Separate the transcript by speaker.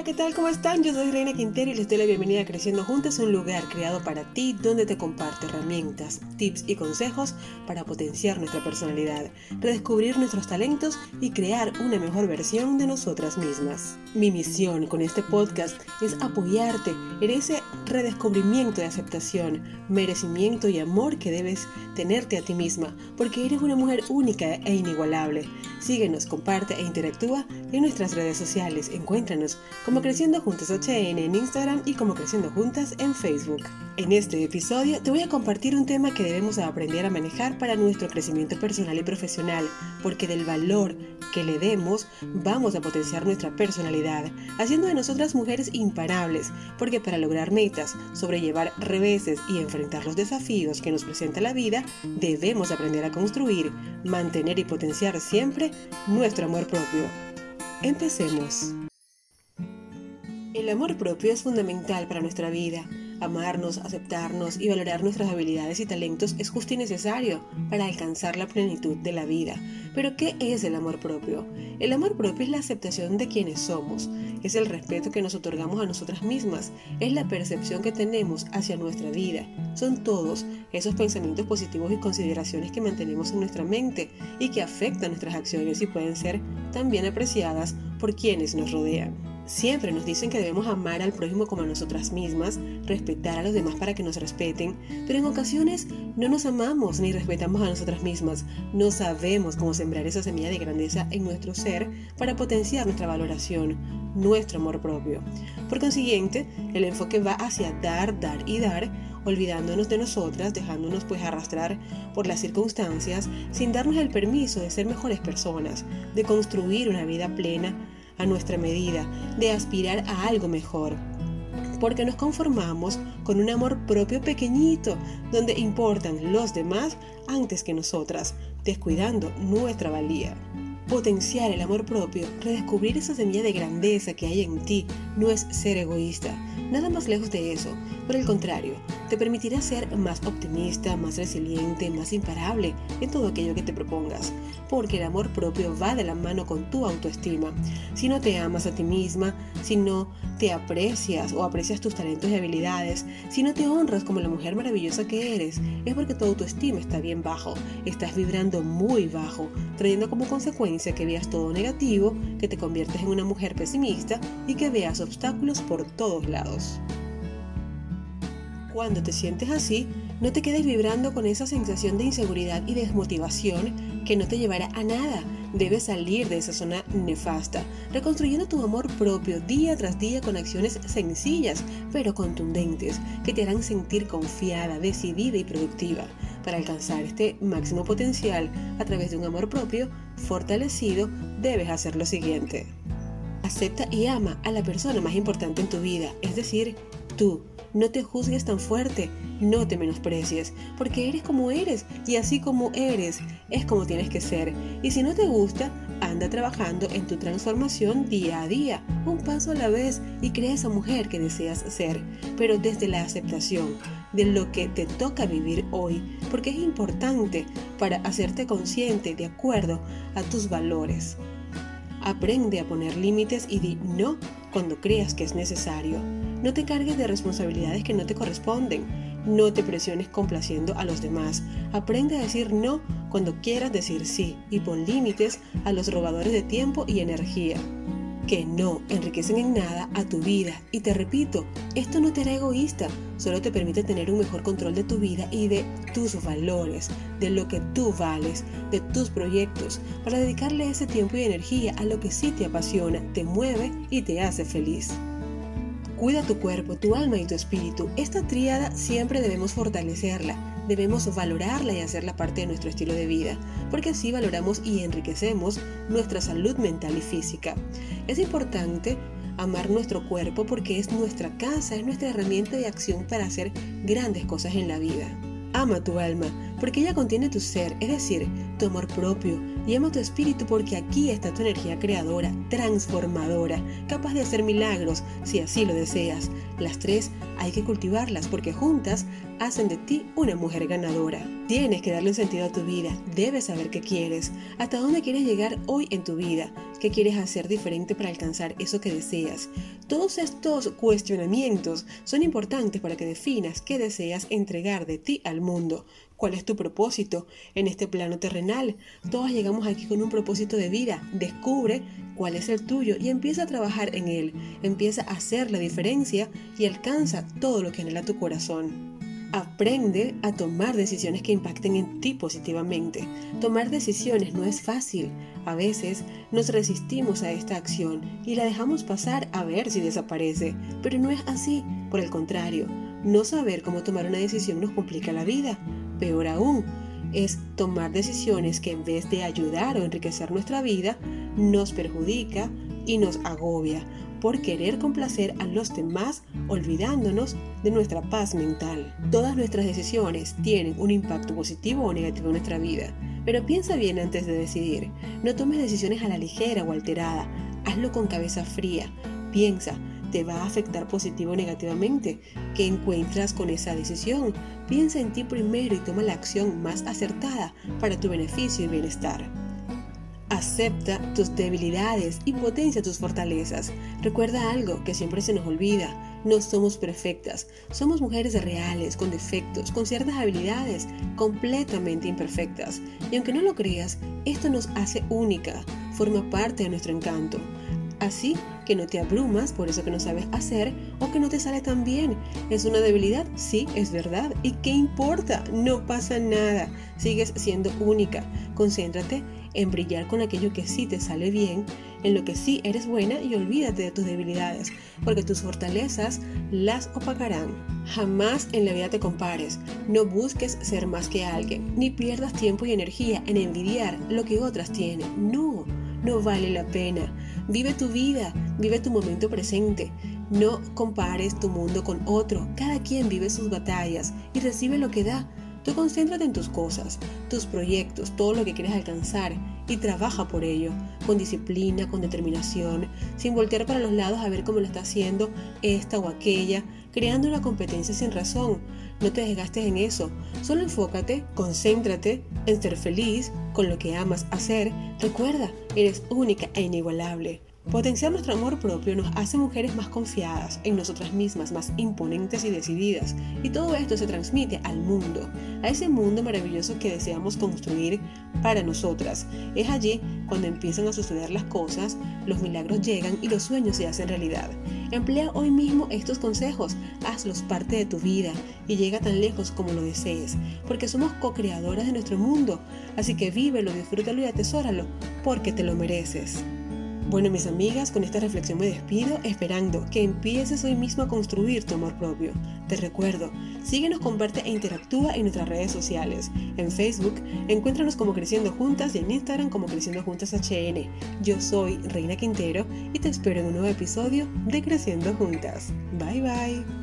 Speaker 1: Hola, ¿qué tal? ¿Cómo están? Yo soy Reina Quintero y les doy la bienvenida a Creciendo Juntas, un lugar creado para ti donde te comparto herramientas, tips y consejos para potenciar nuestra personalidad, redescubrir nuestros talentos y crear una mejor versión de nosotras mismas. Mi misión con este podcast es apoyarte en ese redescubrimiento de aceptación, merecimiento y amor que debes tenerte a ti misma, porque eres una mujer única e inigualable. Síguenos, comparte e interactúa en nuestras redes sociales. Encuéntranos como Creciendo Juntas HN en Instagram y como Creciendo Juntas en Facebook. En este episodio te voy a compartir un tema que debemos aprender a manejar para nuestro crecimiento personal y profesional, porque del valor que le demos vamos a potenciar nuestra personalidad, haciendo de nosotras mujeres imparables, porque para lograr metas, sobrellevar reveses y enfrentar los desafíos que nos presenta la vida, debemos aprender a construir, mantener y potenciar siempre nuestro amor propio. Empecemos. El amor propio es fundamental para nuestra vida. Amarnos, aceptarnos y valorar nuestras habilidades y talentos es justo y necesario para alcanzar la plenitud de la vida. Pero ¿qué es el amor propio? El amor propio es la aceptación de quienes somos, es el respeto que nos otorgamos a nosotras mismas, es la percepción que tenemos hacia nuestra vida. Son todos esos pensamientos positivos y consideraciones que mantenemos en nuestra mente y que afectan nuestras acciones y pueden ser también apreciadas por quienes nos rodean. Siempre nos dicen que debemos amar al prójimo como a nosotras mismas, respetar a los demás para que nos respeten, pero en ocasiones no nos amamos ni respetamos a nosotras mismas. No sabemos cómo sembrar esa semilla de grandeza en nuestro ser para potenciar nuestra valoración, nuestro amor propio. Por consiguiente, el enfoque va hacia dar, dar y dar, olvidándonos de nosotras, dejándonos pues arrastrar por las circunstancias, sin darnos el permiso de ser mejores personas, de construir una vida plena a nuestra medida, de aspirar a algo mejor. Porque nos conformamos con un amor propio pequeñito, donde importan los demás antes que nosotras, descuidando nuestra valía. Potenciar el amor propio, redescubrir esa semilla de grandeza que hay en ti, no es ser egoísta, nada más lejos de eso. Por el contrario, te permitirá ser más optimista, más resiliente, más imparable en todo aquello que te propongas, porque el amor propio va de la mano con tu autoestima. Si no te amas a ti misma, si no te aprecias o aprecias tus talentos y habilidades, si no te honras como la mujer maravillosa que eres, es porque tu autoestima está bien bajo, estás vibrando muy bajo, trayendo como consecuencia que veas todo negativo, que te conviertes en una mujer pesimista y que veas obstáculos por todos lados. Cuando te sientes así, no te quedes vibrando con esa sensación de inseguridad y desmotivación que no te llevará a nada. Debes salir de esa zona nefasta, reconstruyendo tu amor propio día tras día con acciones sencillas pero contundentes que te harán sentir confiada, decidida y productiva. Para alcanzar este máximo potencial a través de un amor propio fortalecido, debes hacer lo siguiente. Acepta y ama a la persona más importante en tu vida, es decir, tú. No te juzgues tan fuerte, no te menosprecies, porque eres como eres y así como eres es como tienes que ser. Y si no te gusta, anda trabajando en tu transformación día a día, un paso a la vez y crea esa mujer que deseas ser, pero desde la aceptación de lo que te toca vivir hoy, porque es importante para hacerte consciente de acuerdo a tus valores. Aprende a poner límites y di no cuando creas que es necesario. No te cargues de responsabilidades que no te corresponden. No te presiones complaciendo a los demás. Aprende a decir no cuando quieras decir sí y pon límites a los robadores de tiempo y energía que no enriquecen en nada a tu vida. Y te repito, esto no te hará egoísta, solo te permite tener un mejor control de tu vida y de tus valores, de lo que tú vales, de tus proyectos, para dedicarle ese tiempo y energía a lo que sí te apasiona, te mueve y te hace feliz. Cuida tu cuerpo, tu alma y tu espíritu. Esta tríada siempre debemos fortalecerla, debemos valorarla y hacerla parte de nuestro estilo de vida, porque así valoramos y enriquecemos nuestra salud mental y física. Es importante amar nuestro cuerpo porque es nuestra casa, es nuestra herramienta de acción para hacer grandes cosas en la vida. Ama tu alma, porque ella contiene tu ser, es decir, tu amor propio, y ama tu espíritu porque aquí está tu energía creadora, transformadora, capaz de hacer milagros si así lo deseas. Las tres hay que cultivarlas porque juntas hacen de ti una mujer ganadora. Tienes que darle un sentido a tu vida, debes saber qué quieres, hasta dónde quieres llegar hoy en tu vida, qué quieres hacer diferente para alcanzar eso que deseas. Todos estos cuestionamientos son importantes para que definas qué deseas entregar de ti al mundo. ¿Cuál es tu propósito en este plano terrenal? Todos llegamos aquí con un propósito de vida. Descubre cuál es el tuyo y empieza a trabajar en él. Empieza a hacer la diferencia y alcanza todo lo que anhela tu corazón. Aprende a tomar decisiones que impacten en ti positivamente. Tomar decisiones no es fácil. A veces nos resistimos a esta acción y la dejamos pasar a ver si desaparece. Pero no es así. Por el contrario, no saber cómo tomar una decisión nos complica la vida. Peor aún, es tomar decisiones que en vez de ayudar o enriquecer nuestra vida, nos perjudica y nos agobia por querer complacer a los demás olvidándonos de nuestra paz mental. Todas nuestras decisiones tienen un impacto positivo o negativo en nuestra vida, pero piensa bien antes de decidir. No tomes decisiones a la ligera o alterada, hazlo con cabeza fría. Piensa, ¿te va a afectar positivo o negativamente? ¿Qué encuentras con esa decisión? Piensa en ti primero y toma la acción más acertada para tu beneficio y bienestar. Acepta tus debilidades y potencia tus fortalezas. Recuerda algo que siempre se nos olvida. No somos perfectas. Somos mujeres reales, con defectos, con ciertas habilidades, completamente imperfectas. Y aunque no lo creas, esto nos hace única. Forma parte de nuestro encanto. Así que no te abrumas por eso que no sabes hacer o que no te sale tan bien. ¿Es una debilidad? Sí, es verdad. ¿Y qué importa? No pasa nada. Sigues siendo única. Concéntrate en brillar con aquello que sí te sale bien, en lo que sí eres buena y olvídate de tus debilidades, porque tus fortalezas las opacarán. Jamás en la vida te compares, no busques ser más que alguien, ni pierdas tiempo y energía en envidiar lo que otras tienen. No, no vale la pena. Vive tu vida, vive tu momento presente. No compares tu mundo con otro. Cada quien vive sus batallas y recibe lo que da. Tú concéntrate en tus cosas, tus proyectos, todo lo que quieres alcanzar y trabaja por ello, con disciplina, con determinación, sin voltear para los lados a ver cómo lo está haciendo esta o aquella, creando una competencia sin razón. No te desgastes en eso, solo enfócate, concéntrate en ser feliz con lo que amas hacer. Recuerda, eres única e inigualable. Potenciar nuestro amor propio nos hace mujeres más confiadas en nosotras mismas, más imponentes y decididas. Y todo esto se transmite al mundo, a ese mundo maravilloso que deseamos construir para nosotras. Es allí cuando empiezan a suceder las cosas, los milagros llegan y los sueños se hacen realidad. Emplea hoy mismo estos consejos, hazlos parte de tu vida y llega tan lejos como lo desees, porque somos co-creadoras de nuestro mundo. Así que vívelo, disfrútalo y atesóralo, porque te lo mereces. Bueno, mis amigas, con esta reflexión me despido, esperando que empieces hoy mismo a construir tu amor propio. Te recuerdo, síguenos, comparte e interactúa en nuestras redes sociales. En Facebook, encuéntranos como Creciendo Juntas y en Instagram como Creciendo Juntas HN. Yo soy Reina Quintero y te espero en un nuevo episodio de Creciendo Juntas. Bye bye.